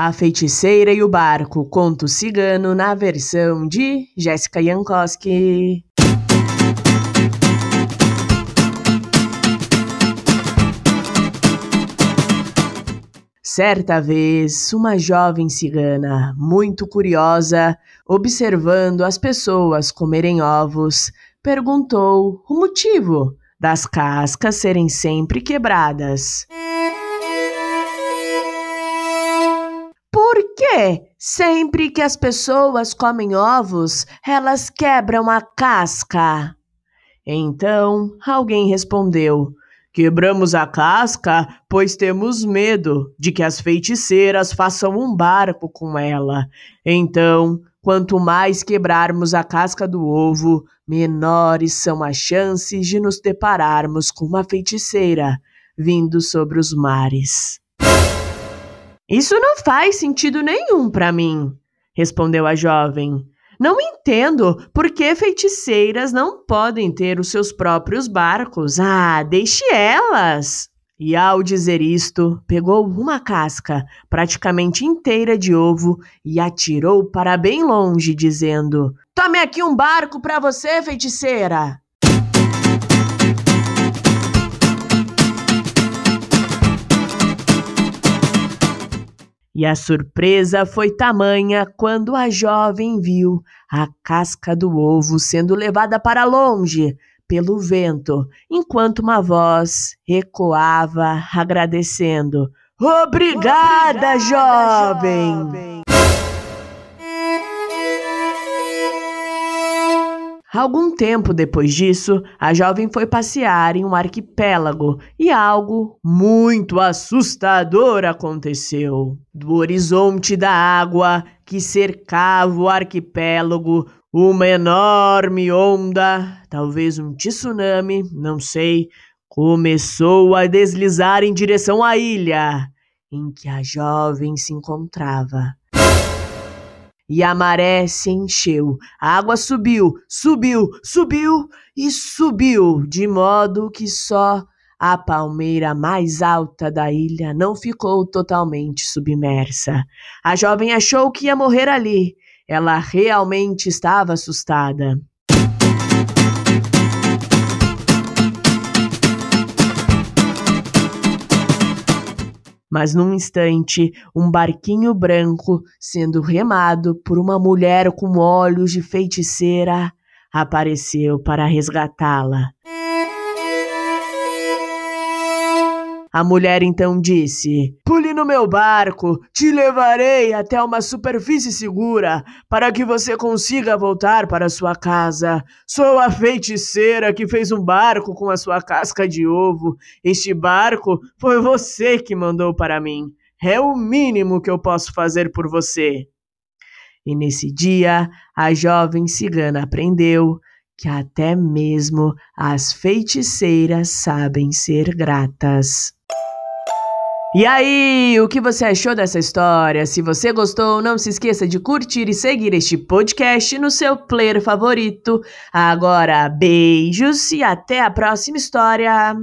A Feiticeira e o Barco, conto cigano na versão de Jéssica Jankowski. Certa vez, uma jovem cigana, muito curiosa, observando as pessoas comerem ovos, perguntou o motivo das cascas serem sempre quebradas. Que sempre que as pessoas comem ovos, elas quebram a casca? Então alguém respondeu: Quebramos a casca, pois temos medo de que as feiticeiras façam um barco com ela. Então, quanto mais quebrarmos a casca do ovo, menores são as chances de nos depararmos com uma feiticeira vindo sobre os mares. Isso não faz sentido nenhum para mim, respondeu a jovem. Não entendo por que feiticeiras não podem ter os seus próprios barcos. Ah, deixe elas! E ao dizer isto, pegou uma casca, praticamente inteira de ovo, e atirou para bem longe, dizendo: Tome aqui um barco para você, feiticeira! E a surpresa foi tamanha quando a jovem viu a casca do ovo sendo levada para longe pelo vento, enquanto uma voz ecoava agradecendo. Obrigada, Obrigada jovem. jovem! Algum tempo depois disso, a jovem foi passear em um arquipélago e algo muito assustador aconteceu. Do horizonte da água que cercava o arquipélago, uma enorme onda, talvez um tsunami, não sei, começou a deslizar em direção à ilha em que a jovem se encontrava e a maré se encheu. A água subiu, subiu, subiu e subiu, de modo que só a palmeira mais alta da ilha não ficou totalmente submersa. A jovem achou que ia morrer ali. Ela realmente estava assustada. Mas num instante, um barquinho branco, sendo remado por uma mulher com olhos de feiticeira, apareceu para resgatá-la. A mulher então disse: Pule no meu barco, te levarei até uma superfície segura para que você consiga voltar para sua casa. Sou a feiticeira que fez um barco com a sua casca de ovo. Este barco foi você que mandou para mim. É o mínimo que eu posso fazer por você. E nesse dia, a jovem cigana aprendeu que até mesmo as feiticeiras sabem ser gratas. E aí, o que você achou dessa história? Se você gostou, não se esqueça de curtir e seguir este podcast no seu player favorito. Agora, beijos e até a próxima história!